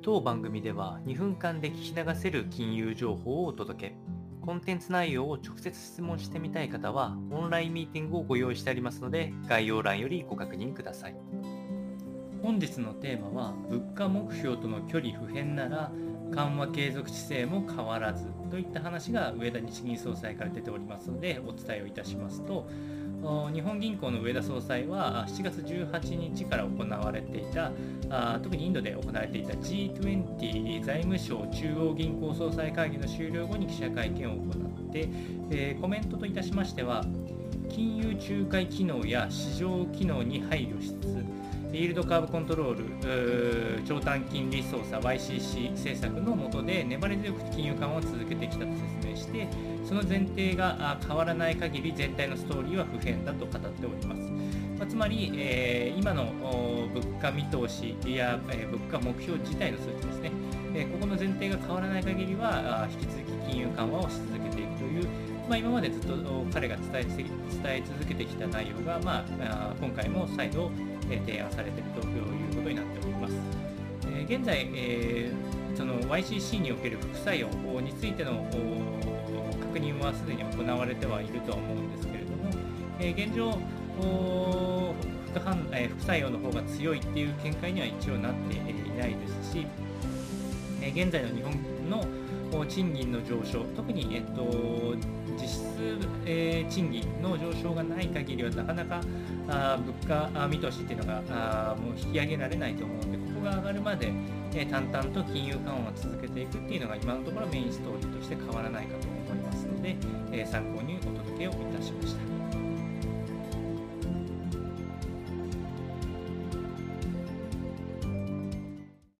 当番組では2分間で聞き流せる金融情報をお届け。コンテンツ内容を直接質問してみたい方は、オンラインミーティングをご用意してありますので、概要欄よりご確認ください。本日のテーマは、物価目標との距離不変なら、緩和継続姿勢も変わらずといった話が上田日銀総裁から出ておりますのでお伝えをいたしますと日本銀行の上田総裁は7月18日から行われていた特にインドで行われていた G20 財務省中央銀行総裁会議の終了後に記者会見を行って、えコメントといたしましては金融仲介機能や市場機能に配慮しつつイールドカーブコントロール、長短金利操作 YCC 政策の下で粘り強く金融緩和を続けてきたと説明して、その前提が変わらない限り全体のストーリーは不変だと語っております。ま、つまり、えー、今の物価見通しや、えー、物価目標自体の数値ですね、えー、ここの前提が変わらない限りは、引き続き金融緩和をし続けていくという、まあ、今までずっと彼が伝え伝え続けてきた内容が、まあ、今回も再度え提案されているということになっております。え現在、えその YCC における副作用についての確認はすでに行われてはいるとは思うんですけれども、え現状副反、え副作用の方が強いっていう見解には一応なっていないですし、え現在の日本の賃金の上昇、特に、えっと、実質、えー、賃金の上昇がない限りは、なかなかあ物価見通しっていうのがあもう引き上げられないと思うので、ここが上がるまで、えー、淡々と金融緩和を続けていくっていうのが、今のところメインストーリーとして変わらないかと思いますので、えー、参考にお届けをいたしました。